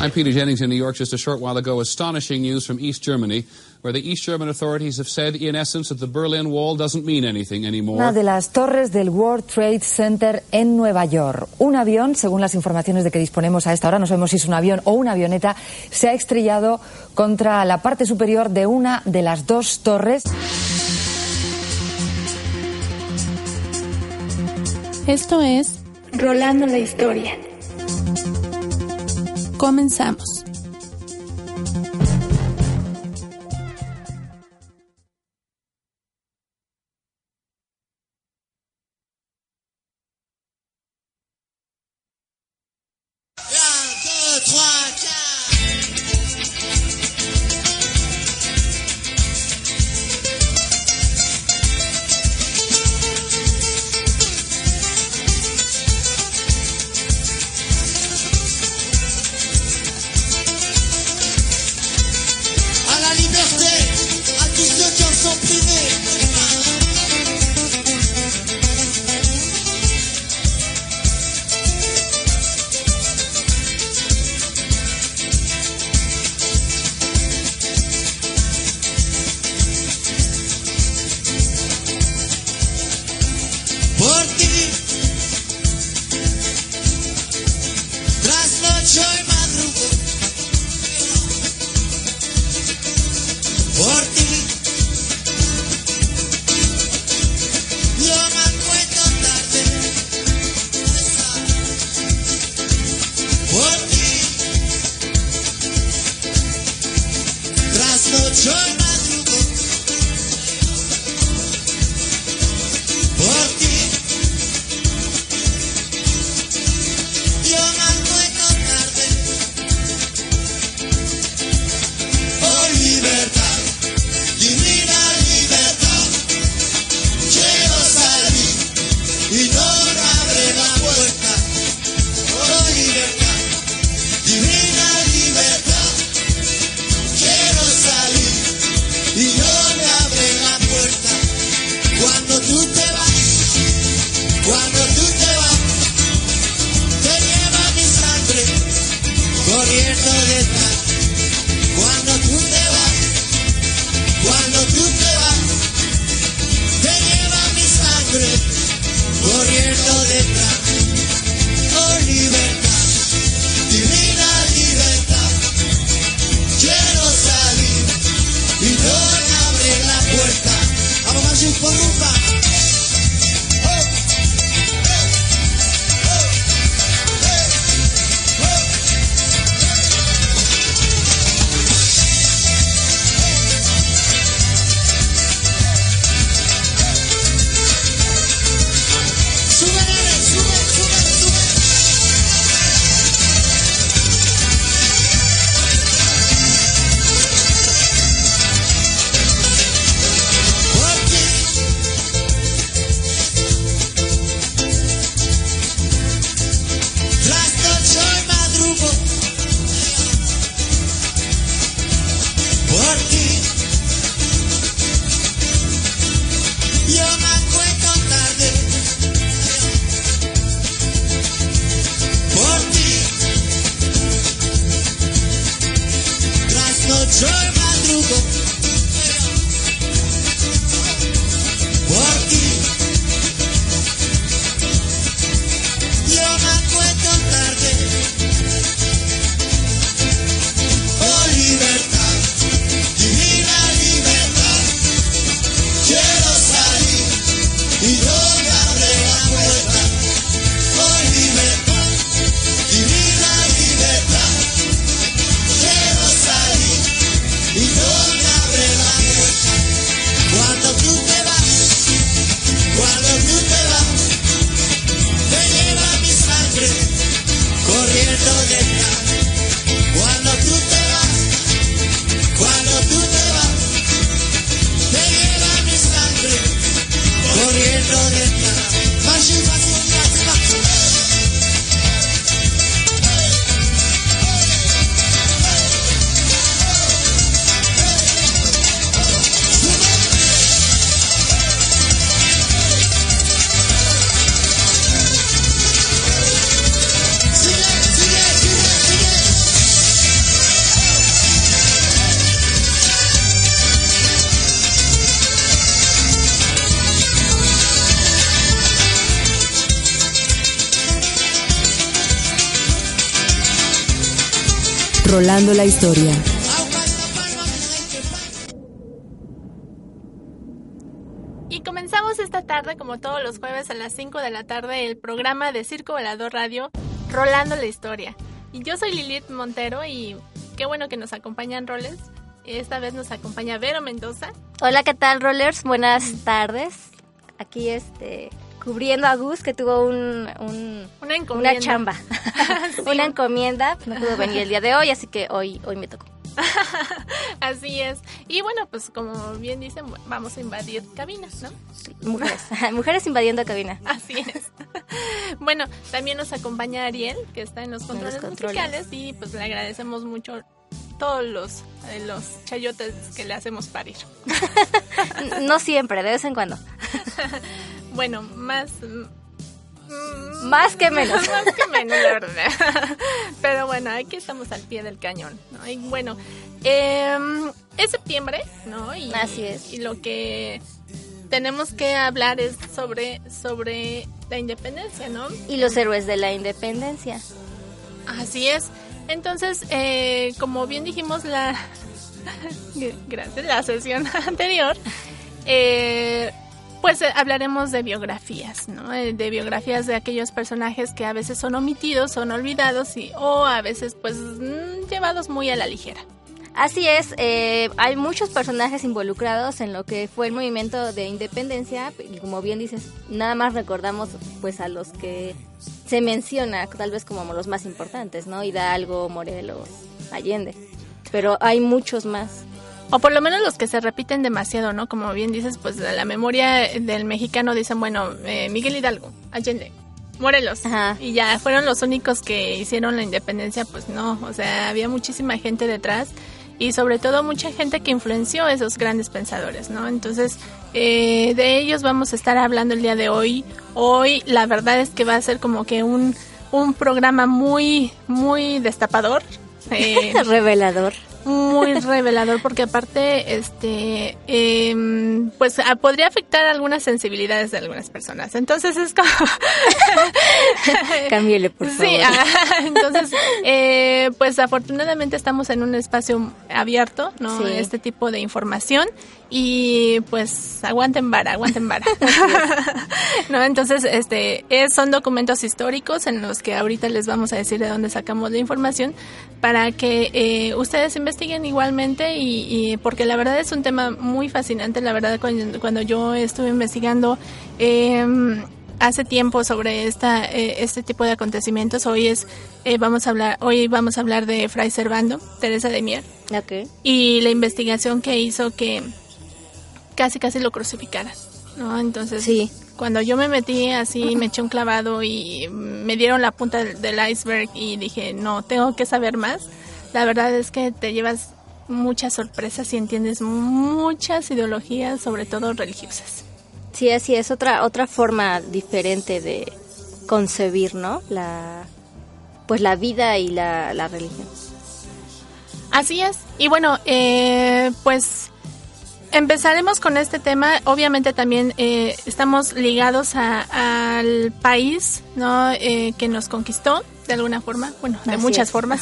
I'm Peter Jennings in New York just a short while ago. Astonishing news from East Germany, where the East German authorities have said, in essence, that the Berlin Wall doesn't mean anything anymore. Una de las torres del World Trade Center en Nueva York. Un avión, según las informaciones de que disponemos a esta hora, no sabemos si es un avión o una avioneta, se ha estrellado contra la parte superior de una de las dos torres. Esto es Rolando la Historia. Comenzamos. Turn La historia. Y comenzamos esta tarde, como todos los jueves a las 5 de la tarde, el programa de Circo Volador Radio, Rolando la Historia. Y yo soy Lilith Montero y qué bueno que nos acompañan roles. Esta vez nos acompaña Vero Mendoza. Hola, ¿qué tal, Rollers? Buenas tardes. Aquí, este, cubriendo a Gus, que tuvo un, un- Una chamba, Sí. una encomienda. No pudo venir el día de hoy, así que hoy, hoy me tocó. Así es. Y bueno, pues como bien dicen, vamos a invadir cabinas, ¿no? Mujeres, mujeres invadiendo cabina. Así es. Bueno, también nos acompaña Ariel, que está en los En controles, los controles. musicales y pues le agradecemos mucho todos los, eh, los chayotes que le hacemos parir. No siempre, de vez en cuando. Bueno, más... mm, Más que menos. Más que menos, la verdad. Pero bueno, aquí estamos al pie del cañón. ¿no? Y bueno, eh, es septiembre, ¿no? Y, Así es. Y lo que tenemos que hablar es sobre, sobre la independencia, ¿no? Y los héroes de la independencia. Así es. Entonces, eh, como bien dijimos la gracias la sesión anterior, eh, pues eh, hablaremos de biografías, ¿no? Eh, De biografías de aquellos personajes que a veces son omitidos, son olvidados y o a veces pues mm, llevados muy a la ligera. Así es, eh, hay muchos personajes involucrados en lo que fue el movimiento de independencia y como bien dices, nada más recordamos pues a los que se menciona tal vez como los más importantes, ¿no? Hidalgo, Morelos, Allende, pero hay muchos más. O por lo menos los que se repiten demasiado, ¿no? Como bien dices, pues la memoria del mexicano dicen, bueno, eh, Miguel Hidalgo, Allende, Morelos. Ajá. Y ya fueron los únicos que hicieron la independencia, pues no, o sea, había muchísima gente detrás y sobre todo mucha gente que influenció a esos grandes pensadores, ¿no? Entonces, eh, de ellos vamos a estar hablando el día de hoy. Hoy la verdad es que va a ser como que un, un programa muy, muy destapador. Eh, Revelador. Muy revelador porque aparte este em, pues ah, podría afectar algunas sensibilidades de algunas personas entonces es como Cámbiale, por favor. sí entonces eh, pues afortunadamente estamos en un espacio abierto no Sí. este tipo de información y pues aguanten vara aguanten vara. No entonces este es- son documentos históricos en los que ahorita les vamos a decir de dónde sacamos la información para que eh, ustedes investiguen igualmente y, y porque la verdad es un tema muy fascinante. La verdad cuando, cuando yo estuve investigando em, hace tiempo sobre esta eh, este tipo de acontecimientos hoy es eh, vamos a hablar hoy vamos a hablar de Fray Servando Teresa de Mier. Ok. y la investigación que hizo que casi casi lo crucificaran, ¿no? Entonces, Sí. cuando yo me metí así, me eché un clavado y me dieron la punta del, del iceberg y dije, no, tengo que saber más. La verdad es que te llevas muchas sorpresas y entiendes muchas ideologías, sobre todo religiosas. Sí, así es otra otra forma diferente de concebir, ¿no? La pues la vida y la, la religión. Así es. Y bueno, eh, pues empezaremos con este tema. Obviamente también eh, estamos ligados a- al país, ¿no? Eh, que nos conquistó de alguna forma, bueno, de Así muchas es. formas,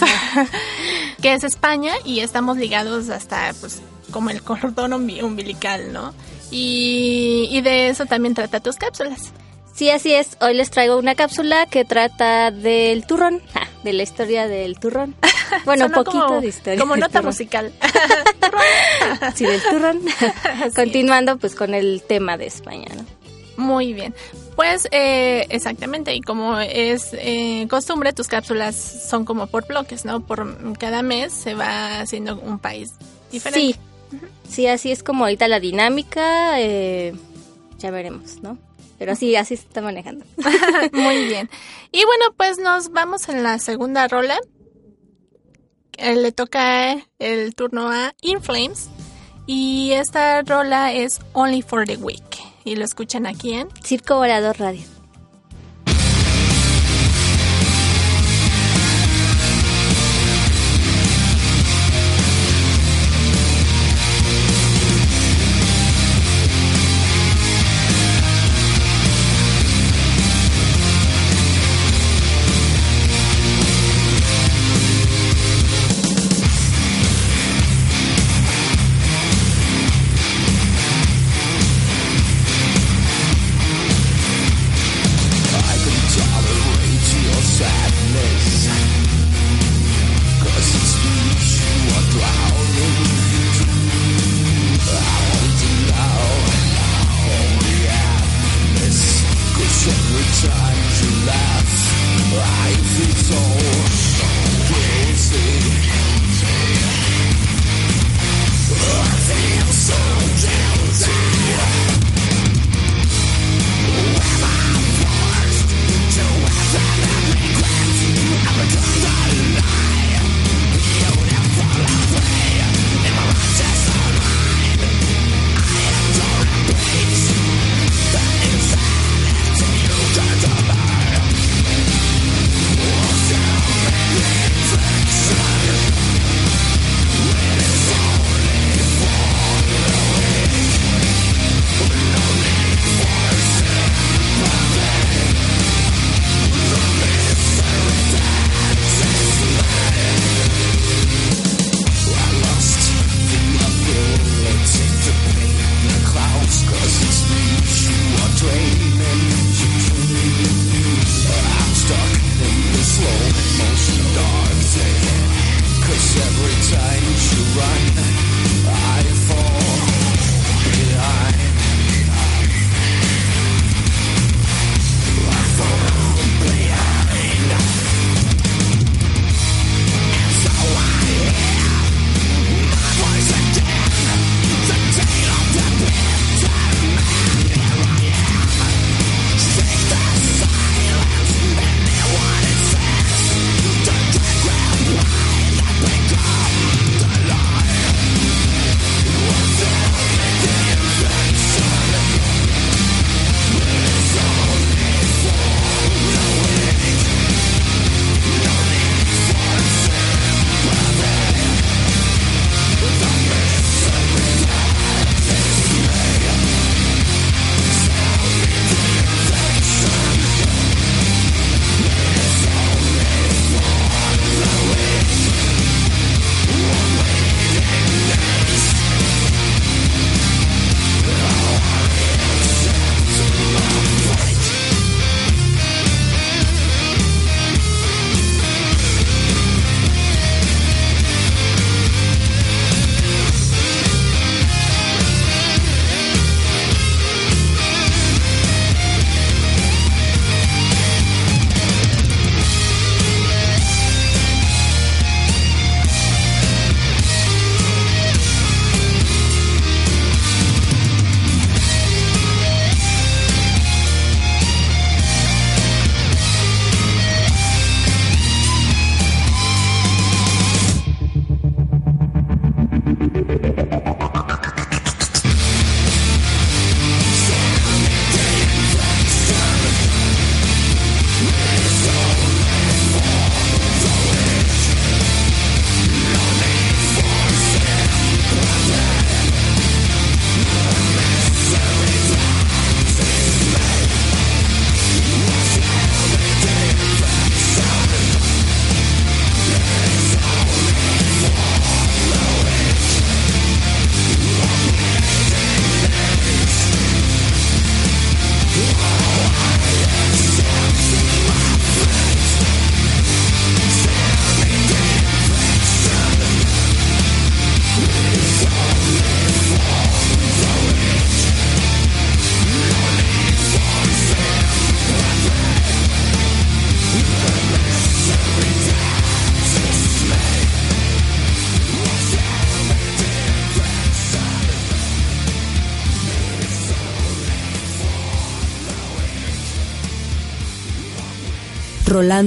que es España y estamos ligados hasta, pues, como el cordón umbi- umbilical, ¿no? Y, y de eso también trata tus cápsulas. Sí, así es. Hoy les traigo una cápsula que trata del turrón, de la historia del turrón. Bueno, un poquito como, de historia. Como nota turrón. musical. Sí, del turrón. Continuando pues con el tema de España, ¿no? Muy bien. Pues eh, exactamente, y como es eh, costumbre, tus cápsulas son como por bloques, ¿no? Por cada mes se va haciendo un país diferente. Sí, sí, así es como ahorita la dinámica, eh, ya veremos, ¿no? Pero sí, así se está manejando. Muy bien. Y bueno, pues nos vamos en la segunda rola. Eh, le toca el turno a In Flames. Y esta rola es Only for the Week. Y lo escuchan aquí en Circo Volador Radio.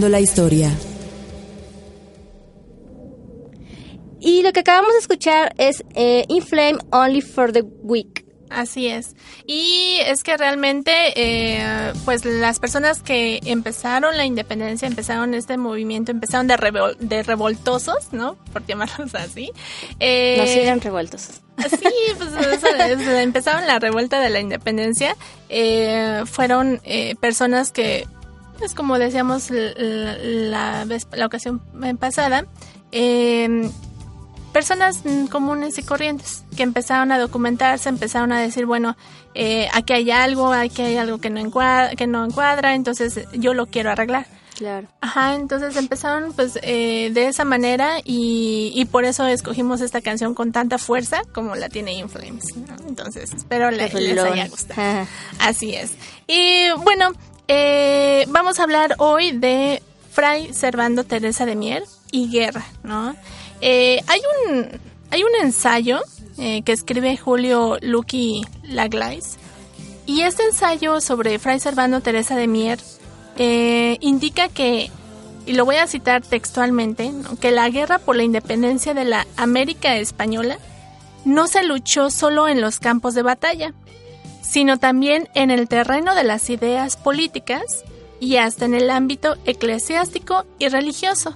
La historia. Y lo que acabamos de escuchar es eh, Inflame Only for the Weak. Así es. Y es que realmente, eh, pues las personas que empezaron la independencia, empezaron este movimiento, empezaron de, revol- de revoltosos, ¿no? Por llamarlos así. Eh, No, sí eran revueltos. Sí, pues o sea, es- empezaron la revuelta de la independencia. eh, fueron eh, personas que, pues como decíamos la, vez, la ocasión pasada, eh, personas mm, comunes y corrientes que empezaron a documentarse, empezaron a decir, bueno, eh, aquí hay algo, aquí hay algo que no encuadra, que no encuadra, entonces yo lo quiero arreglar. Claro. Ajá, entonces empezaron pues eh, de esa manera y, y por eso escogimos esta canción con tanta fuerza como la tiene Inflames. ¿no? Entonces espero le- les haya gustado. Así es. Y bueno, eh, vamos a hablar hoy de Fray Servando Teresa de Mier y Guerra, ¿no? Eh, hay un hay un ensayo eh, que escribe Julio Lucky Laglais y este ensayo sobre Fray Servando Teresa de Mier eh, indica que y lo voy a citar textualmente, que la guerra por la independencia de la América española no se luchó solo en los campos de batalla, sino también en el terreno de las ideas políticas y hasta en el ámbito eclesiástico y religioso.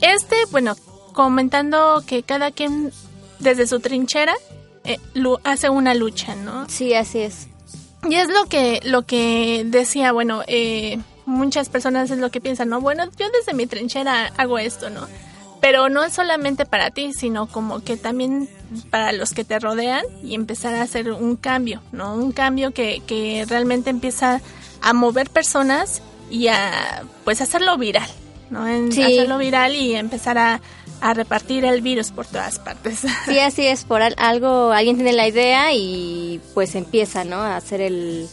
Este, bueno, comentando que cada quien desde su trinchera eh, hace una lucha, ¿no? Sí, así es. Y es lo que, lo que decía, bueno, eh, muchas personas es lo que piensan, ¿no? Bueno, yo desde mi trinchera hago esto, ¿no? Pero no es solamente para ti, sino como que también para los que te rodean y empezar a hacer un cambio, ¿no? Un cambio que, que realmente empieza a mover personas y a, pues, hacerlo viral, ¿no? En- Sí. Hacerlo viral y empezar a, a repartir el virus por todas partes. Sí, así es, por al- algo, alguien tiene la idea y pues empieza, ¿no? A hacer el,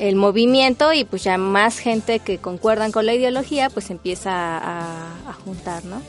el movimiento y pues ya más gente que concuerdan con la ideología pues empieza a, a juntar, ¿no?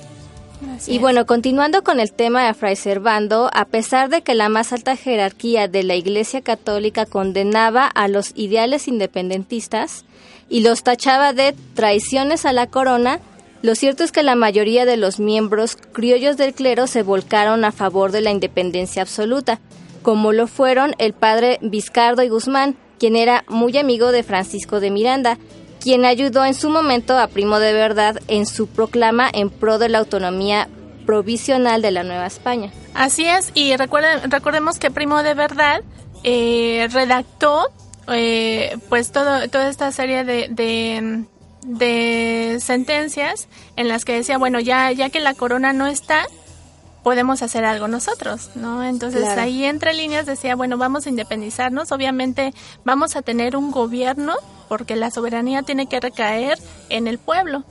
Así Y es. bueno, continuando con el tema de Fray Servando, a pesar de que la más alta jerarquía de la Iglesia Católica condenaba a los ideales independentistas y los tachaba de traiciones a la corona, lo cierto es que la mayoría de los miembros criollos del clero se volcaron a favor de la independencia absoluta, como lo fueron el padre Vizcardo y Guzmán, quien era muy amigo de Francisco de Miranda, quien ayudó en su momento a Primo de Verdad en su proclama en pro de la autonomía provisional de la Nueva España. Así es, y recuerden, recordemos que Primo de Verdad eh, redactó eh, pues todo, toda esta serie de, de, de sentencias en las que decía, bueno, ya, ya que la corona no está, podemos hacer algo nosotros, ¿no? Entonces Claro. ahí entre líneas decía, bueno, vamos a independizarnos, obviamente vamos a tener un gobierno porque la soberanía tiene que recaer en el pueblo.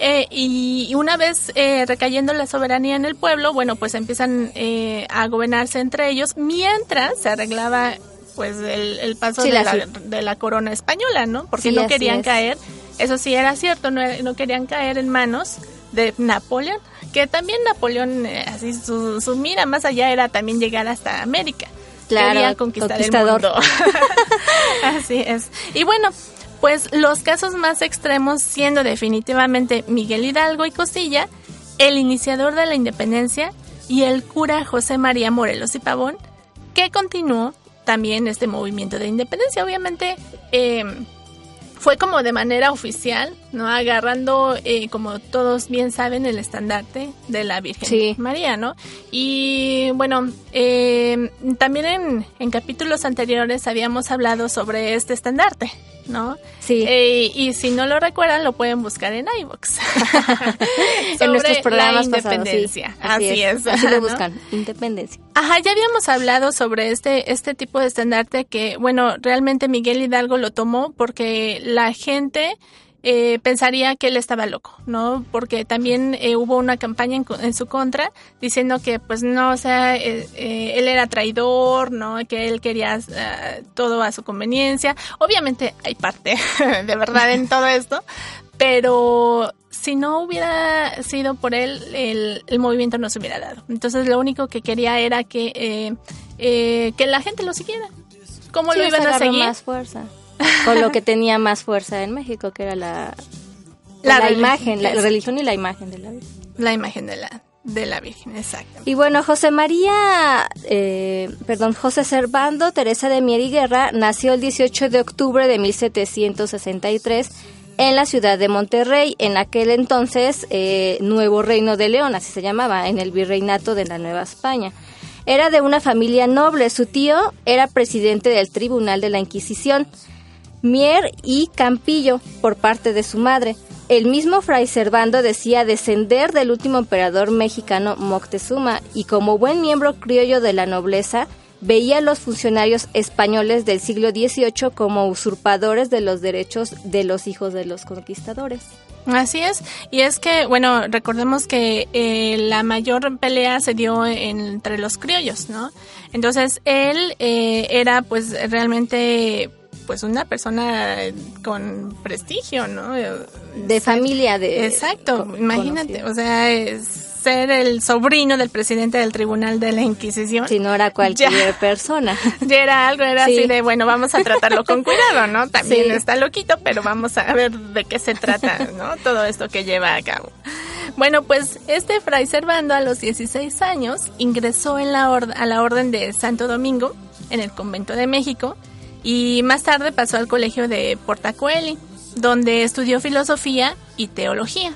Eh, y y una vez eh, recayendo la soberanía en el pueblo, bueno, pues empiezan eh, a gobernarse entre ellos mientras se arreglaba pues el, el paso Sí, de, la- de la corona española, ¿no? Porque Sí, no querían es. caer, eso sí era cierto, no, no querían caer en manos de Napoleón, que también Napoleón, eh, así su, su mira más allá era también llegar hasta América. Claro, Quería conquistar conquistador. el mundo. así es. Y bueno, pues los casos más extremos siendo definitivamente Miguel Hidalgo y Costilla, el iniciador de la independencia y el cura José María Morelos y Pavón, que continuó también este movimiento de independencia. Obviamente eh, fue como de manera oficial, ¿no? Agarrando, eh, como todos bien saben, el estandarte de la Virgen Sí. María, ¿no? Y bueno, eh, también en, en capítulos anteriores habíamos hablado sobre este estandarte, ¿no? Sí. Eh, y si no lo recuerdan, lo pueden buscar en iVoox. en nuestros programas la pasados, sí. independencia. Así, es. Así lo ¿no? buscan, independencia. Ajá, ya habíamos hablado sobre este, este tipo de estandarte que, bueno, realmente Miguel Hidalgo lo tomó porque la gente eh, pensaría que él estaba loco, ¿no? Porque también eh, hubo una campaña en, en su contra diciendo que, pues, no, o sea, eh, eh, él era traidor, ¿no? Que él quería eh, todo a su conveniencia. Obviamente hay parte de verdad en todo esto, pero si no hubiera sido por él, el, el movimiento no se hubiera dado. Entonces lo único que quería era que, eh, que la gente lo siguiera. ¿Cómo Sí, lo iban a seguir? más fuerza. Con lo que tenía más fuerza en México, que era la, La imagen, la religión y la imagen de la Virgen. La imagen de la, de la Virgen, exacto. Y bueno, José María, eh, perdón, José Servando Teresa de Mier y Guerra nació el 18 de octubre de 1763 en la ciudad de Monterrey, en aquel entonces eh, Nuevo Reino de León, así se llamaba, en el virreinato de la Nueva España. Era de una familia noble, su tío era presidente del Tribunal de la Inquisición. Mier y Campillo por parte de su madre. El mismo Fray Servando decía descender del último emperador mexicano Moctezuma y como buen miembro criollo de la nobleza veía a los funcionarios españoles del siglo XVIII como usurpadores de los derechos de los hijos de los conquistadores. Así es, y es que, bueno, recordemos que eh, la mayor pelea se dio entre los criollos, ¿no? Entonces, él eh, era pues realmente pues una persona con prestigio, ¿no? De familia de Exacto, imagínate, conocido. o sea, es ser el sobrino del presidente del Tribunal de la Inquisición. Si no era cualquier Ya. persona. Ya era algo, era Sí. así de, bueno, vamos a tratarlo con cuidado, ¿no? También Sí. está loquito, pero vamos a ver de qué se trata, ¿no? Todo esto que lleva a cabo. Bueno, pues este fray Servando a los 16 años ingresó en la a la Orden de Santo Domingo en el Convento de México y más tarde pasó al Colegio de Portacoeli, donde estudió filosofía y teología.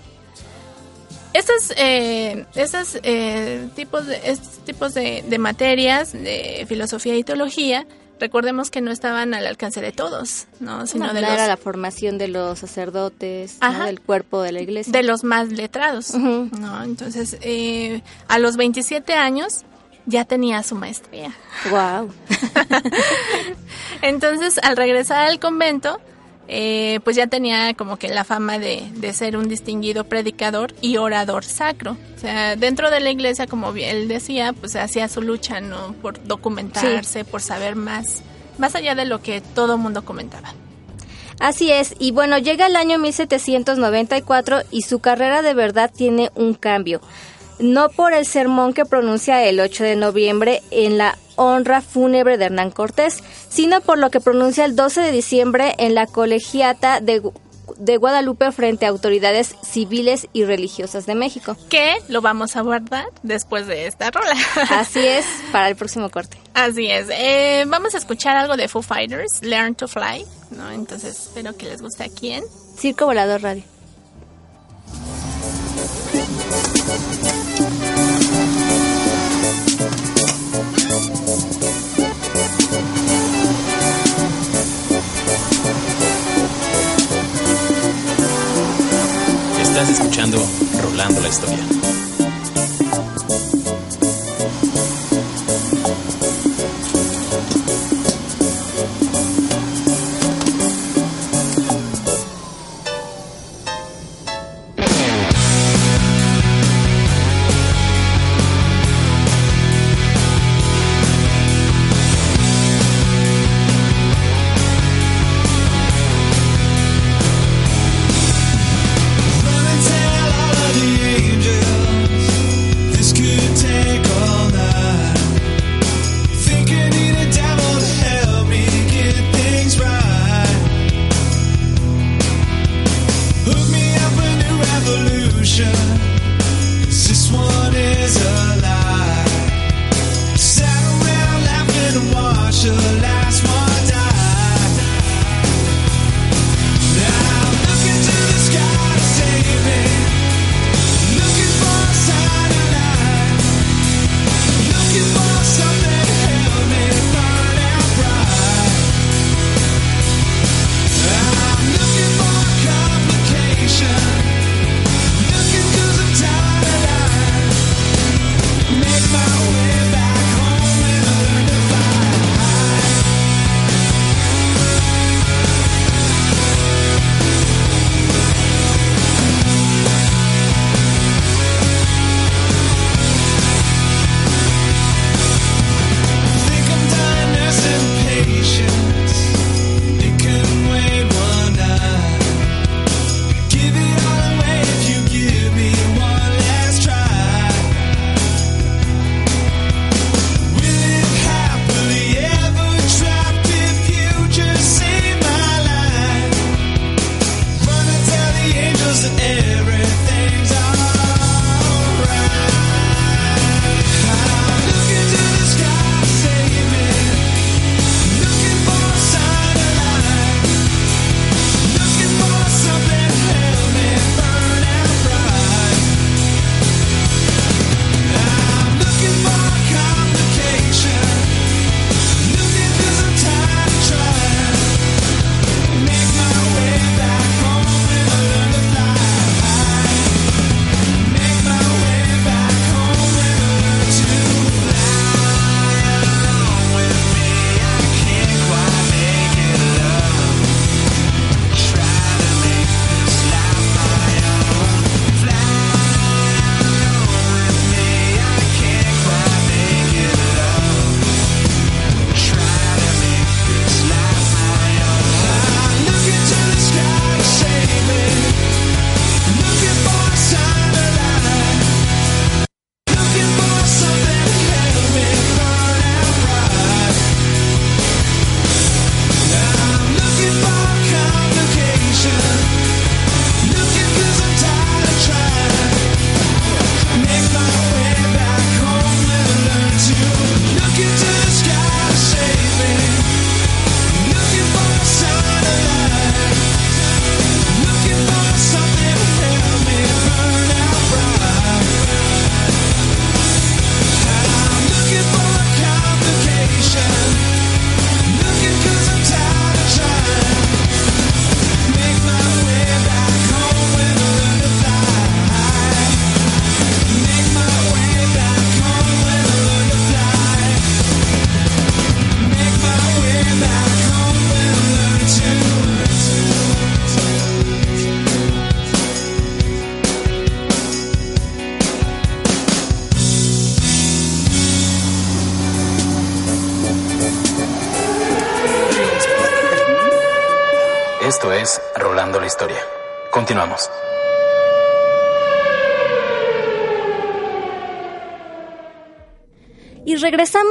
Estos, eh, estos eh, tipos, de, estos tipos de, de materias de filosofía y teología, recordemos que no estaban al alcance de todos, ¿no? sino No, de, los, era la formación de los sacerdotes, ¿no? Ajá. del cuerpo de la iglesia. de los más letrados. ¿no? Entonces, eh, a los 27 años ya tenía su maestría. Wow. Entonces, al regresar al convento, eh, pues ya tenía como que la fama de, de ser un distinguido predicador y orador sacro. O sea, dentro de la iglesia, como él decía, pues hacía su lucha, ¿no? Por documentarse, por saber más, más allá de lo que todo mundo comentaba. Así es, y bueno, llega el año 1794 y su carrera de verdad tiene un cambio. No por el sermón que pronuncia el 8 de noviembre en la honra fúnebre de Hernán Cortés, sino por lo que pronuncia el 12 de diciembre en la colegiata de, de Guadalupe frente a autoridades civiles y religiosas de México. Que lo vamos a guardar después de esta rola. Así es, para el próximo corte. Así es. Eh, vamos a escuchar algo de Foo Fighters, Learn to Fly, ¿no? Entonces, espero que les guste aquí en Circo Volador Radio. Estás escuchando Rolando la Historia.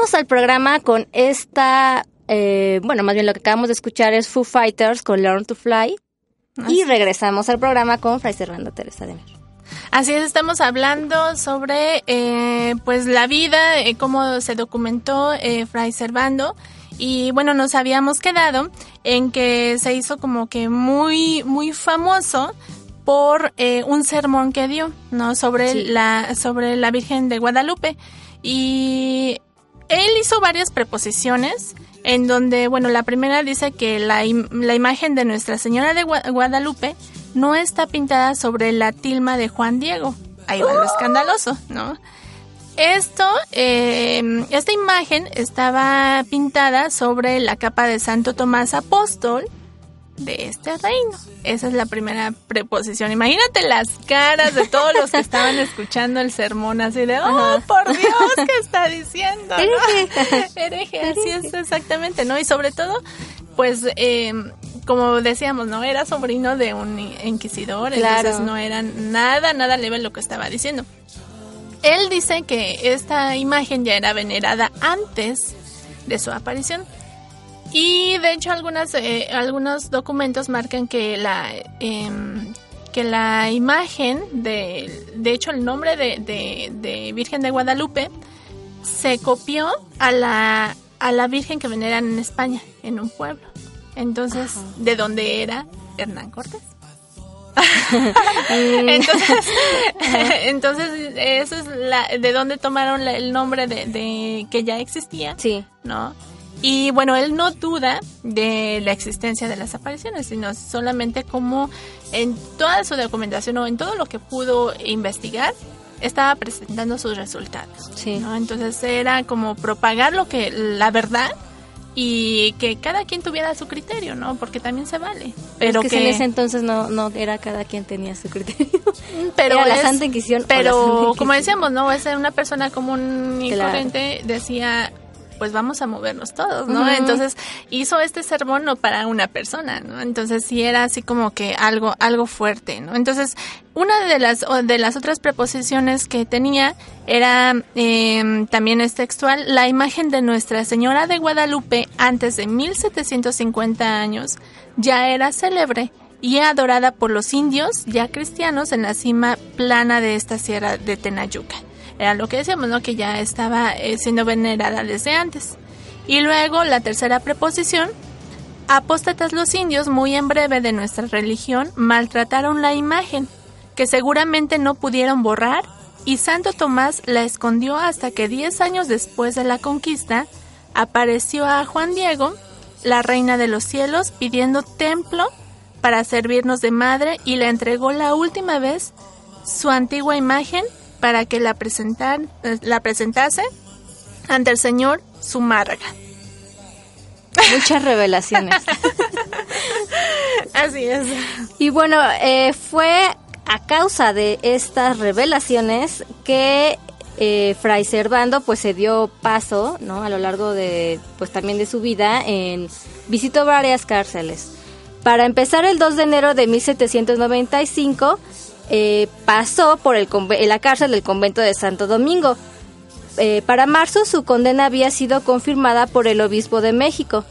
Regresamos al programa con esta, eh, bueno, más bien lo que acabamos de escuchar es Foo Fighters con Learn to Fly. Y regresamos al programa con Fray Servando Teresa de Mer. Así es, estamos hablando sobre eh, pues la vida, eh, cómo se documentó eh, Fray Servando y bueno, nos habíamos quedado en que se hizo como que muy muy famoso por un sermón que dio, ¿no? Sobre Sí. la sobre la Virgen de Guadalupe y él hizo varias preposiciones en donde, bueno, la primera dice que la, im- la imagen de Nuestra Señora de Gua- Guadalupe no está pintada sobre la tilma de Juan Diego. Ahí va lo escandaloso, ¿no? Esto, eh, esta imagen estaba pintada sobre la capa de Santo Tomás Apóstol de este reino. Esa es la primera preposición. Imagínate las caras de todos los que estaban escuchando el sermón así de, oh, por Dios, ¿qué está diciendo? no?" Hereje, así es exactamente, ¿no? Y sobre todo, pues, eh, como decíamos, ¿no? Era sobrino de un inquisidor, Claro. entonces no era nada, nada leve lo que estaba diciendo. Él dice que esta imagen ya era venerada antes de su aparición. Y de hecho algunas, eh, algunos documentos marcan que la, em, que la imagen, de, de hecho el nombre de, de- de Virgen de Guadalupe, se copió a la, a la Virgen que veneran en España, en un pueblo. Entonces, ¿de dónde era Hernán Cortés? entonces, entonces eso es la, de dónde tomaron la- el nombre de, de que ya existía, Sí. ¿no? Y bueno, él no duda de la existencia de las apariciones, sino solamente como en toda su documentación o en todo lo que pudo investigar, estaba presentando sus resultados. Sí. ¿no? Entonces era como propagar lo que la verdad y que cada quien tuviera su criterio, ¿no? Porque también se vale. Pero es que, en ese entonces no, no era cada quien tenía su criterio. pero Era la es- Santa Inquisición la Pero como decíamos, no, es una persona común y Claro. corriente decía, pues vamos a movernos todos, ¿no? Entonces hizo este sermón no para una persona, ¿no? Entonces sí era así como que algo algo fuerte, ¿no? Entonces una de las de las otras preposiciones que tenía era eh, también es textual la imagen de Nuestra Señora de Guadalupe antes de 1750 años ya era célebre y adorada por los indios ya cristianos en la cima plana de esta sierra de Tenayuca. Era lo que decíamos, ¿no? Que ya estaba eh, siendo venerada desde antes. Y luego la tercera preposición, apóstatas los indios, muy en breve de nuestra religión, maltrataron la imagen, que seguramente no pudieron borrar, y Santo Tomás la escondió hasta que diez años después de la conquista, apareció a Juan Diego, la reina de los cielos, pidiendo templo para servirnos de madre y le entregó la última vez su antigua imagen para que la, presentar, eh, la presentase ante el Señor Zumárraga. Muchas revelaciones. Así es. Y bueno, eh, fue a causa de estas revelaciones que eh, Fray Servando pues se dio paso, ¿no? A lo largo de pues también de su vida en visitó varias cárceles. Para empezar el 2 de enero de 1795 eh, pasó por el la cárcel del convento de Santo Domingo. Eh, para marzo su condena había sido confirmada por el obispo de México.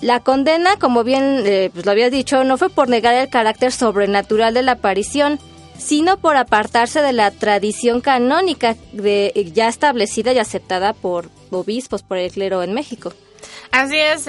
La condena, como bien eh, pues lo había dicho, no fue por negar el carácter sobrenatural de la aparición, sino por apartarse de la tradición canónica de, ya establecida y aceptada por obispos, por el clero en México. Así es.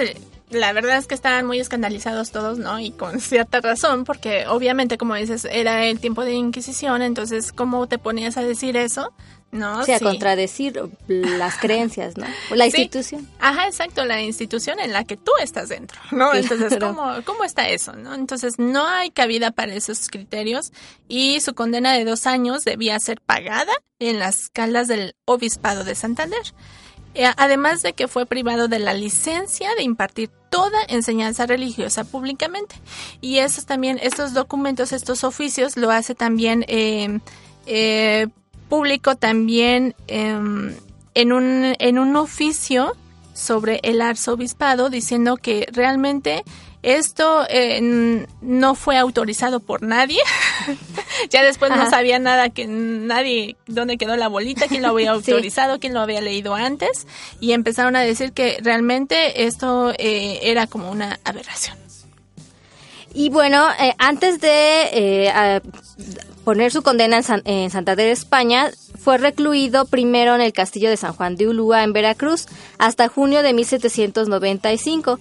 La verdad es que estaban muy escandalizados todos, ¿no? Y con cierta razón, porque obviamente, como dices, era el tiempo de Inquisición, entonces, ¿cómo te ponías a decir eso? ¿No? O sea, Sí. contradecir las creencias, ¿no? La Sí. institución. Ajá, exacto, la institución en la que tú estás dentro, ¿no? Entonces. ¿cómo, ¿cómo está eso, no? Entonces, no hay cabida para esos criterios y su condena de dos años debía ser pagada en las calas del Obispado de Santander. Eh, Además de que fue privado de la licencia de impartir toda enseñanza religiosa públicamente. Y esos también, estos documentos, estos oficios, lo hace también eh, eh, público también em, en, un, en un oficio sobre el arzobispado diciendo que realmente Esto eh, no fue autorizado por nadie. ya después no sabía nada que nadie dónde quedó la bolita, quién lo había Sí. autorizado, quién lo había leído antes y empezaron a decir que realmente esto eh, era como una aberración. Y bueno, eh, antes de eh, poner su condena en, San- en Santander, España, fue recluido primero en el castillo de San Juan de Ulúa, en Veracruz, hasta junio de 1795.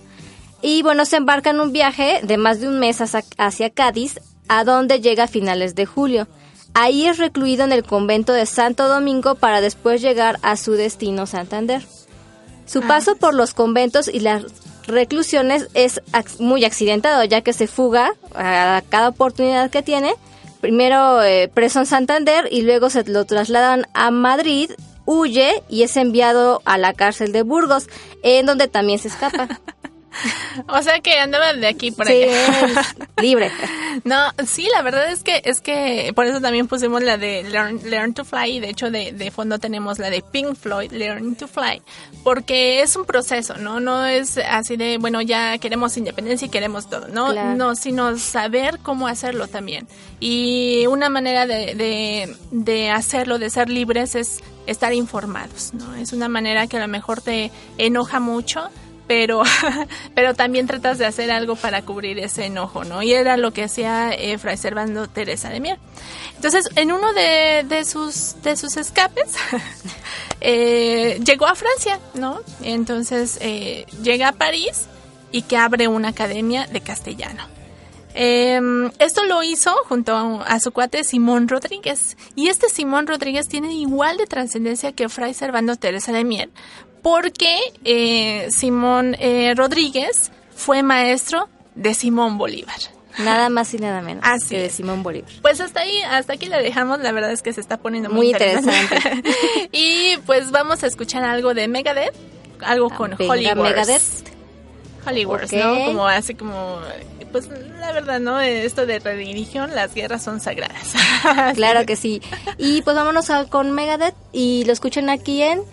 Y bueno, se embarca en un viaje de más de un mes hacia, hacia Cádiz, a donde llega a finales de julio. Ahí es recluido en el convento de Santo Domingo para después llegar a su destino, Santander. Su paso por los conventos y las reclusiones es muy accidentado, ya que se fuga a cada oportunidad que tiene. Primero eh, preso en Santander y luego se lo trasladan a Madrid, huye y es enviado a la cárcel de Burgos, en donde también se escapa. O sea que andaba de aquí por Sí, allá. es libre. No, sí, la verdad es que es que por eso también pusimos la de Learn, Learn to Fly y de hecho de, de fondo tenemos la de Pink Floyd, Learn to Fly, porque es un proceso, ¿no? No es así de, bueno, ya queremos independencia y queremos todo, ¿no? Claro. No, sino saber cómo hacerlo también. Y una manera de, de, de hacerlo, de ser libres, es estar informados, ¿no? Es una manera que a lo mejor te enoja mucho, pero, pero también tratas de hacer algo para cubrir ese enojo, ¿no? Y era lo que hacía Fray Servando Teresa de Mier. Entonces, en uno de, de sus, de sus escapes, eh, llegó a Francia, ¿no? Entonces, eh, llega a París y que abre una academia de castellano. Eh, esto lo hizo junto a, su cuate Simón Rodríguez. Y este Simón Rodríguez tiene igual de trascendencia que Fray Servando Teresa de Mier, porque eh, Simón eh, Rodríguez fue maestro de Simón Bolívar. Nada más y nada menos Así que de. Simón Bolívar. Pues hasta ahí, hasta aquí la dejamos. La verdad es que se está poniendo muy, Muy interesante. y pues vamos a escuchar algo de Megadeth, algo con Venga, Hollywood. Megadeth. Hollywood. ¿no? Como así como, pues la verdad, ¿no? Esto de religión, las guerras son sagradas. Claro que sí. Y pues vámonos a- con Megadeth y lo escuchan aquí en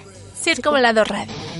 Circo Radio.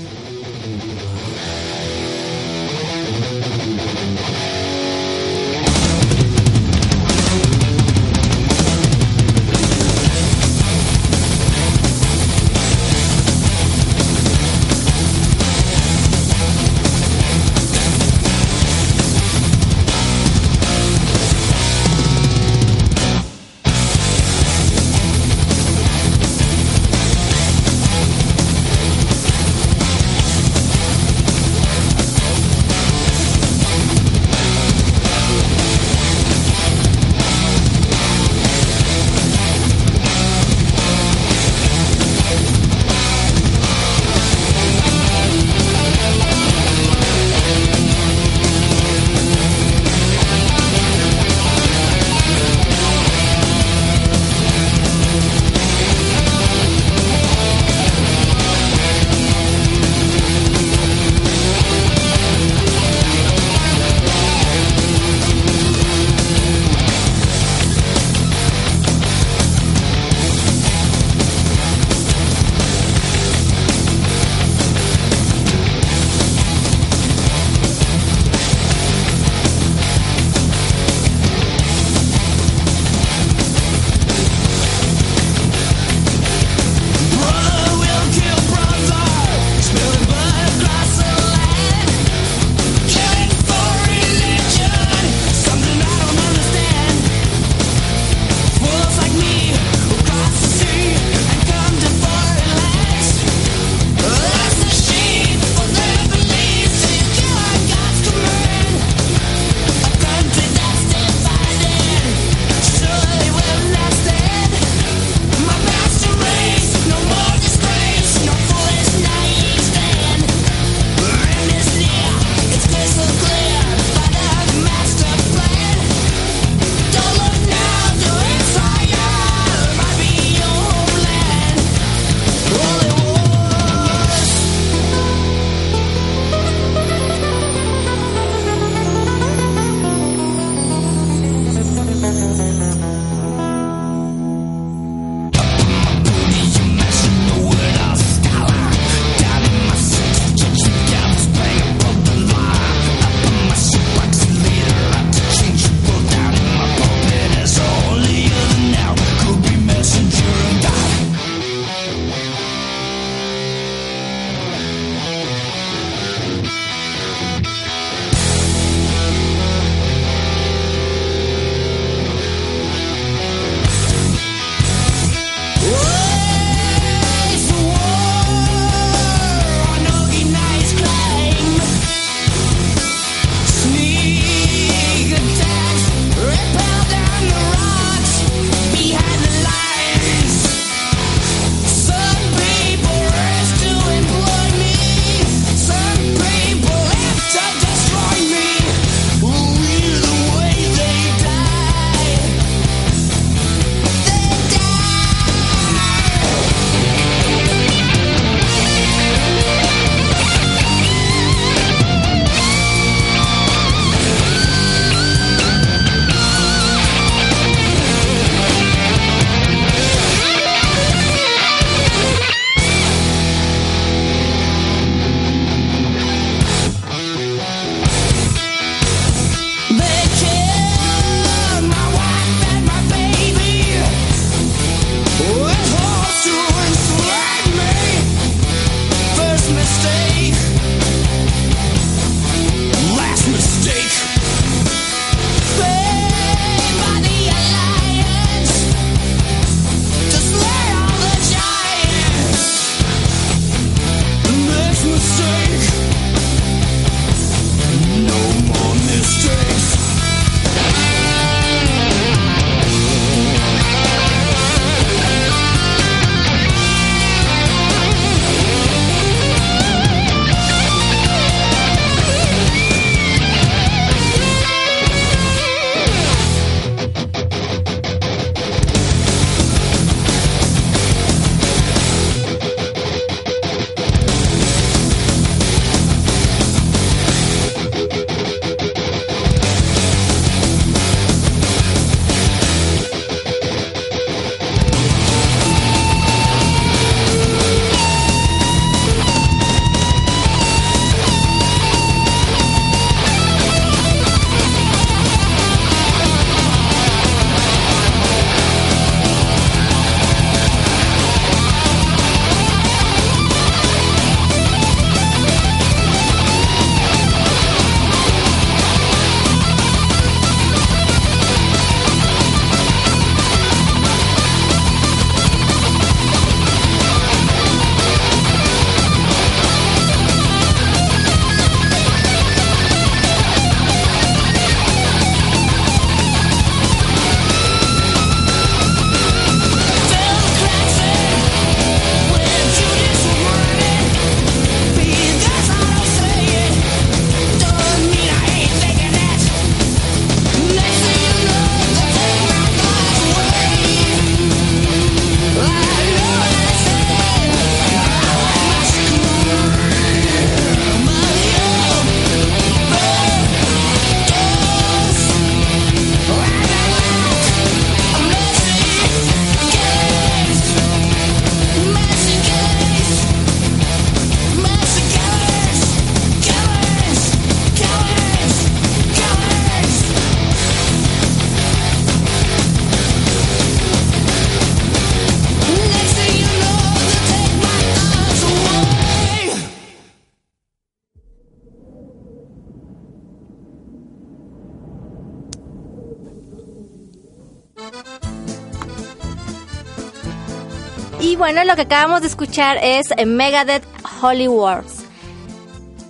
Bueno, lo que acabamos de escuchar es Megadeth Holy Wars.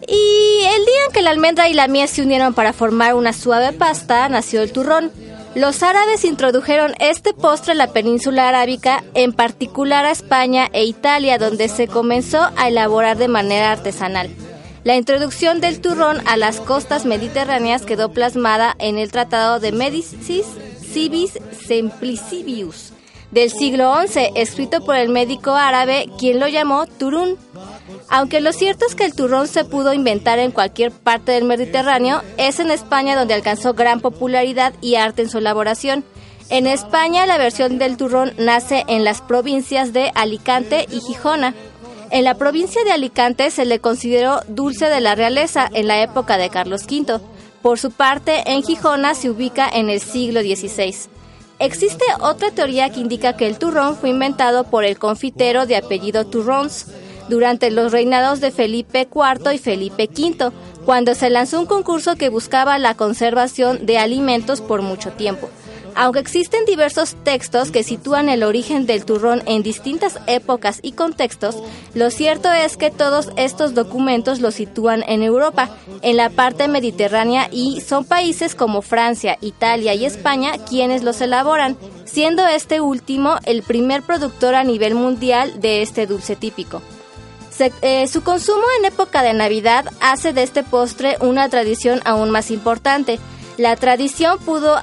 Y el día en que la almendra y la miel se unieron para formar una suave pasta, nació el turrón. Los árabes introdujeron este postre a la península arábica, en particular a España e Italia, donde se comenzó a elaborar de manera artesanal. La introducción del turrón a las costas mediterráneas quedó plasmada en el Tratado de Medicis Civis Simplicivius del siglo XI, escrito por el médico árabe, quien lo llamó turún. Aunque lo cierto es que el turrón se pudo inventar en cualquier parte del Mediterráneo, es en España donde alcanzó gran popularidad y arte en su elaboración. En España la versión del turrón nace en las provincias de Alicante y Gijona. En la provincia de Alicante se le consideró dulce de la realeza en la época de Carlos V. Por su parte, en Gijona se ubica en el siglo XVI. Existe otra teoría que indica que el turrón fue inventado por el confitero de apellido Turrons durante los reinados de Felipe IV y Felipe V, cuando se lanzó un concurso que buscaba la conservación de alimentos por mucho tiempo. Aunque existen diversos textos que sitúan el origen del turrón en distintas épocas y contextos, lo cierto es que todos estos documentos lo sitúan en Europa, en la parte mediterránea y son países como Francia, Italia y España quienes los elaboran, siendo este último el primer productor a nivel mundial de este dulce típico. Eh, su consumo en época de Navidad hace de este postre una tradición aún más importante. La tradición pudo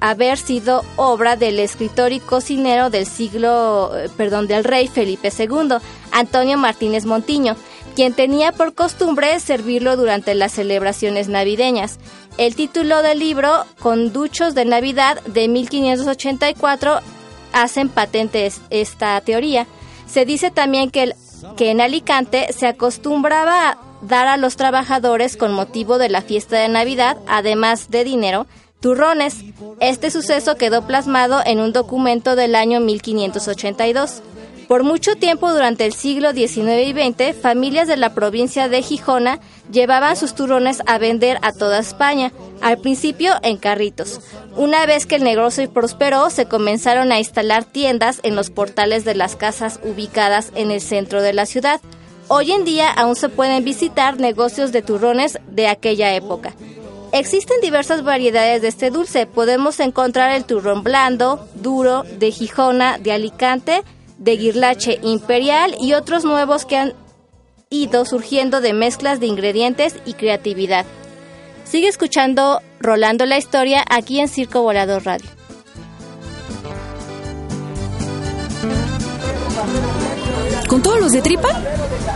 haber sido obra del escritor y cocinero del siglo, eh, perdón, del rey Felipe II, Antonio Martínez Montiño, quien tenía por costumbre servirlo durante las celebraciones navideñas. El título del libro, Conduchos de Navidad de 1584, hacen patente es- esta teoría. Se dice también que, que en Alicante se acostumbraba dar a los trabajadores con motivo de la fiesta de Navidad, además de dinero, turrones. Este suceso quedó plasmado en un documento del año 1582. Por mucho tiempo durante el siglo XIX y XX, familias de la provincia de Gijona llevaban sus turrones a vender a toda España, al principio en carritos. Una vez que el negocio prosperó, se comenzaron a instalar tiendas en los portales de las casas ubicadas en el centro de la ciudad. Hoy en día aún se pueden visitar negocios de turrones de aquella época. Existen diversas variedades de este dulce. Podemos encontrar el turrón blando, duro, de Gijona, de Alicante, de Guirlache Imperial y otros nuevos que han ido surgiendo de mezclas de ingredientes y creatividad. Sigue escuchando Rolando la Historia aquí en Circo Volador Radio. ¿Con todos los de tripa?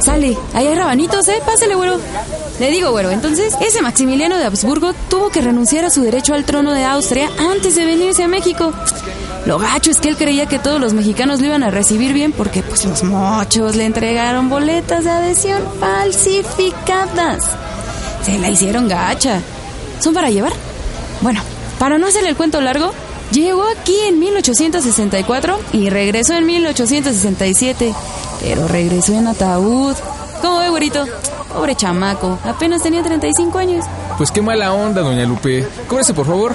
Sale, ahí hay rabanitos, ¿eh? Pásale, güero. Le digo, güero, entonces, ese Maximiliano de Habsburgo tuvo que renunciar a su derecho al trono de Austria antes de venirse a México. Lo gacho es que él creía que todos los mexicanos lo iban a recibir bien porque, pues, los mochos le entregaron boletas de adhesión falsificadas. Se la hicieron gacha. ¿Son para llevar? Bueno, para no hacer el cuento largo, llegó aquí en 1864 y regresó en 1867. Pero regresó en ataúd. ¿Cómo ve, güerito? Pobre chamaco, apenas tenía 35 años. Pues qué mala onda, doña Lupe. Cóbrese, por favor.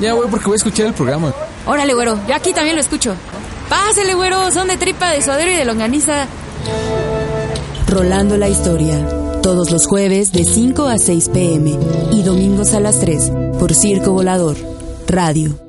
Ya voy porque voy a escuchar el programa. Órale, güero, yo aquí también lo escucho. Pásele, güero, son de tripa, de suadero y de longaniza. Rolando la historia. Todos los jueves de 5 a 6 pm y domingos a las 3 por Circo Volador. Radio.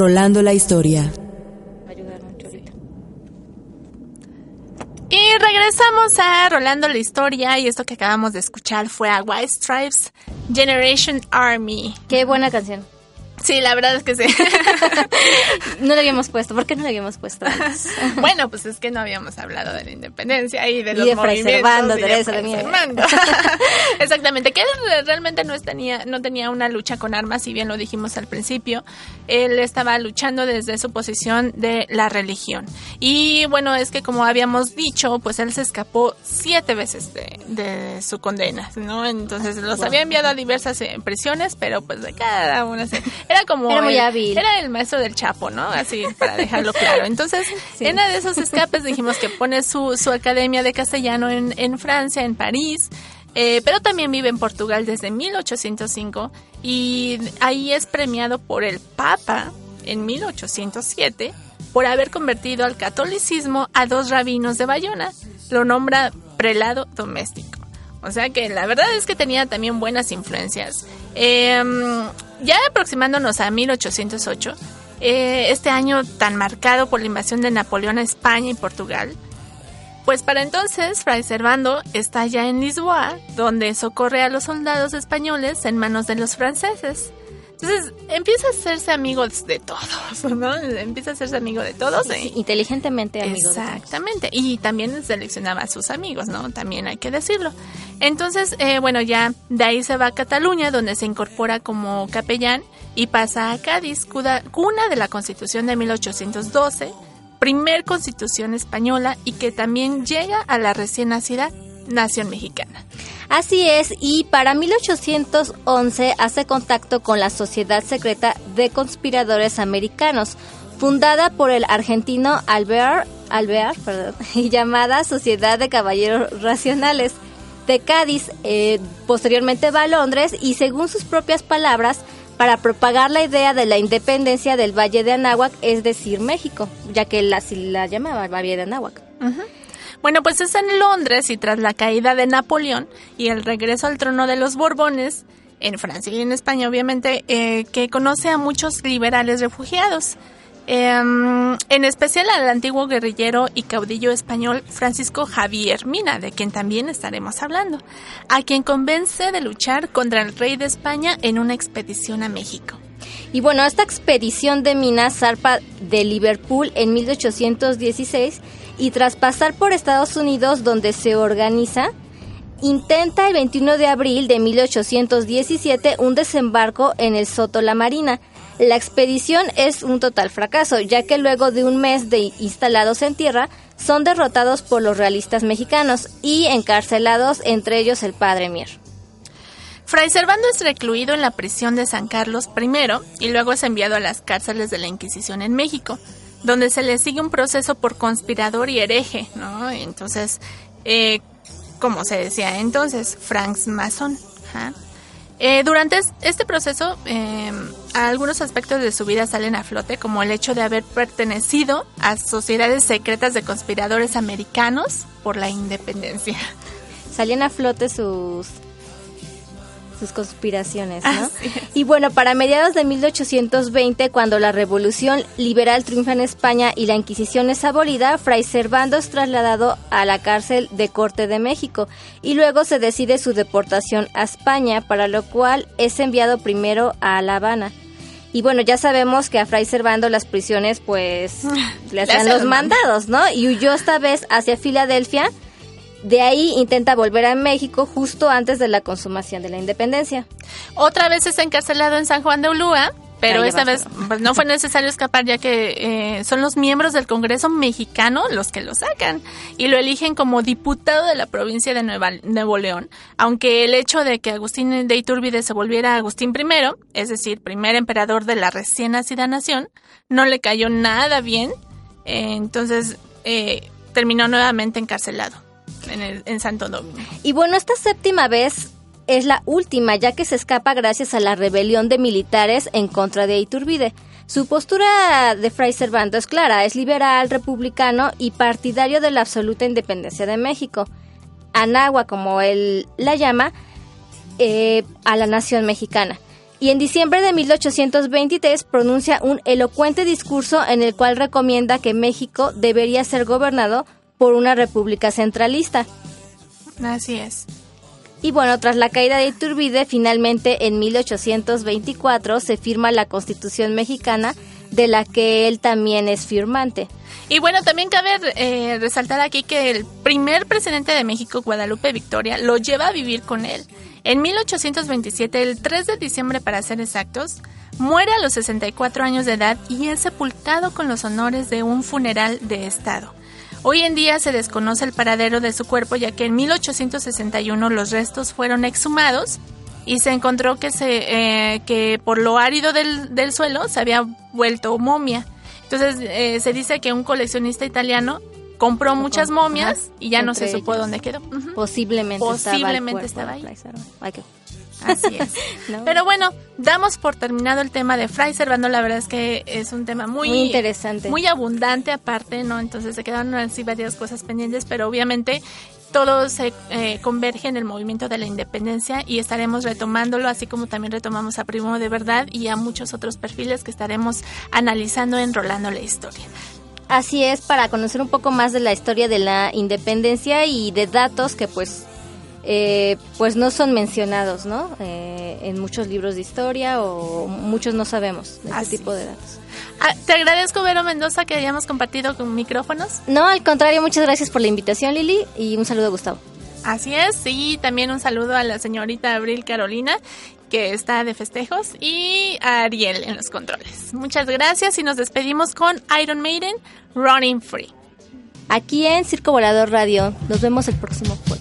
Rolando la historia. Y regresamos a Rolando la historia y esto que acabamos de escuchar fue a White Stripes Generation Army. Qué buena canción. Sí, la verdad es que sí. no lo habíamos puesto. ¿Por qué no lo habíamos puesto antes? bueno, pues es que no habíamos hablado de la independencia y de Y los de movimientos y de de. Exactamente, que él realmente no tenía, no tenía una lucha con armas, si bien lo dijimos al principio. Él estaba luchando desde su posición de la religión. Y bueno, es que como habíamos dicho, pues él se escapó siete veces de, de su condena, ¿no? Entonces los había enviado a diversas eh, prisiones, pero pues de cada una se- era como Era muy el- hábil. era el maestro del Chapo, ¿no? Así para dejarlo claro. Entonces, Sí. en uno de esos escapes dijimos que pone su, su academia de castellano en, en Francia, en París. eh, pero también vive en Portugal desde 1805 y ahí es premiado por el Papa en 1807 por haber convertido al catolicismo a dos rabinos de Bayona. Lo nombra prelado doméstico. O sea que la verdad es que tenía también buenas influencias. Eh, ya aproximándonos a 1808, eh, este año tan marcado por la invasión de Napoleón a España y Portugal, pues para entonces Fray Servando está ya en Lisboa, donde socorre a los soldados españoles en manos de los franceses. Entonces empieza a hacerse amigo de todos, ¿no? Empieza a hacerse amigo de todos. Sí, ¿eh? inteligentemente amigo de todos. Exactamente. Y también seleccionaba a sus amigos, ¿no? También hay que decirlo. Entonces, eh, bueno, ya de ahí se va a Cataluña, donde se incorpora como capellán y pasa a Cádiz, cuna de la Constitución de 1812, primer constitución española y que también llega a la recién nacida nación mexicana. Así es, y para 1811 hace contacto con la Sociedad Secreta de Conspiradores Americanos, fundada por el argentino Alvear, Alvear perdón, y llamada Sociedad de Caballeros Racionales de Cádiz. Eh, posteriormente va a Londres y según sus propias palabras, para propagar la idea de la independencia del Valle de Anáhuac, es decir, México, ya que él así la llamaba, Valle de Anáhuac. Bueno, pues es en Londres y tras la caída de Napoleón y el regreso al trono de los Borbones, en Francia y en España obviamente, eh, que conoce a muchos liberales refugiados. Em, en especial al antiguo guerrillero y caudillo español Francisco Javier Mina, de quien también estaremos hablando, a quien convence de luchar contra el rey de España en una expedición a México. Y bueno, esta expedición de Minas zarpa de Liverpool en 1816 y tras pasar por Estados Unidos donde se organiza, intenta el 21 de abril de 1817 un desembarco en el Soto La Marina. La expedición es un total fracaso, ya que luego de un mes de instalados en tierra, son derrotados por los realistas mexicanos y encarcelados, entre ellos el padre Mier. Fray Servando es recluido en la prisión de San Carlos I y luego es enviado a las cárceles de la Inquisición en México, donde se le sigue un proceso por conspirador y hereje, ¿no? Entonces, eh, como se decía entonces, Franks Mason. ajá. Eh, durante es- este proceso, eh, algunos aspectos de su vida salen a flote, como el hecho de haber pertenecido a sociedades secretas de conspiradores americanos por la independencia. salían a flote sus sus conspiraciones, ¿no? Y bueno, para mediados de 1820, cuando la revolución liberal triunfa en España y la Inquisición es abolida, Fray Servando es trasladado a la cárcel de Corte de México y luego se decide su deportación a España, para lo cual es enviado primero a La Habana. Y bueno, ya sabemos que a Fray Servando las prisiones pues le hacían los mandados, ¿no? Y huyó esta vez hacia Filadelfia. De ahí intenta volver a México justo antes de la consumación de la independencia. Otra vez es encarcelado en San Juan de Ulúa, pero esta vez pues, no fue necesario escapar ya que eh, son los miembros del Congreso mexicano los que lo sacan y lo eligen como diputado de la provincia de Nueva, Nuevo León, aunque el hecho de que Agustín de Iturbide se volviera Agustín I, es decir, primer emperador de la recién nacida nación, no le cayó nada bien, eh, entonces eh, terminó nuevamente encarcelado en, Santo Domingo. Y bueno, esta séptima vez es la última, ya que se escapa gracias a la rebelión de militares en contra de Iturbide. Su postura de Fray Servando es clara, es liberal, republicano y partidario de la absoluta independencia de México. Anagua, como él la llama, eh, a la nación mexicana. y en diciembre de 1823 pronuncia un elocuente discurso en el cual recomienda que México debería ser gobernado por una república centralista. Así es. Y bueno, tras la caída de Iturbide, finalmente en 1824 se firma la Constitución mexicana, de la que él también es firmante. Y bueno, también cabe eh, resaltar aquí que el primer presidente de México, Guadalupe Victoria, lo lleva a vivir con él. En 1827, el 3 de diciembre para ser exactos, muere a los 64 años de edad y es sepultado con los honores de un funeral de Estado. Hoy en día se desconoce el paradero de su cuerpo ya que en 1861 los restos fueron exhumados y se encontró que, se, eh, que por lo árido del, del suelo se había vuelto momia. Entonces eh, se dice que un coleccionista italiano compró muchas momias y ya no se supo dónde quedó. Ujú. Posiblemente, Posiblemente estaba, el estaba cuerpo ahí. Así es. No. Pero bueno, damos por terminado el tema de Fray Servando. La verdad es que es un tema muy, Muy interesante. Muy abundante aparte, ¿no? Entonces se quedaron así varias cosas pendientes, pero obviamente todo se eh, converge en el movimiento de la independencia y estaremos retomándolo, así como también retomamos a Primo de Verdad y a muchos otros perfiles que estaremos analizando en Rolando la Historia. Así es, para conocer un poco más de la historia de la independencia y de datos que pues eh, pues no son mencionados, ¿no? Eh, en muchos libros de historia o muchos no sabemos de este tipo de datos. Ah, te agradezco, Vero Mendoza, que hayamos compartido con micrófonos. No, al contrario, muchas gracias por la invitación, Lili, y un saludo a Gustavo. Así es, y también un saludo a la señorita Abril Carolina, que está de festejos, y a Ariel en los controles. Muchas gracias y nos despedimos con Iron Maiden, Running Free. Aquí en Circo Volador Radio. Nos vemos el próximo jueves.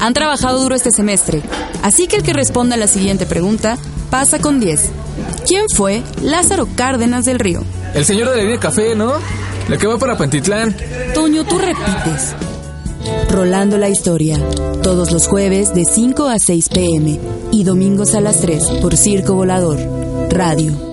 Han trabajado duro este semestre, así que el que responda a la siguiente pregunta pasa con 10. ¿Quién fue Lázaro Cárdenas del Río? El señor de la línea café, ¿no? La que va para Pantitlán. Toño, tú repites. Rolando la historia, todos los jueves de 5 a 6 pm y domingos a las 3 por Circo Volador, Radio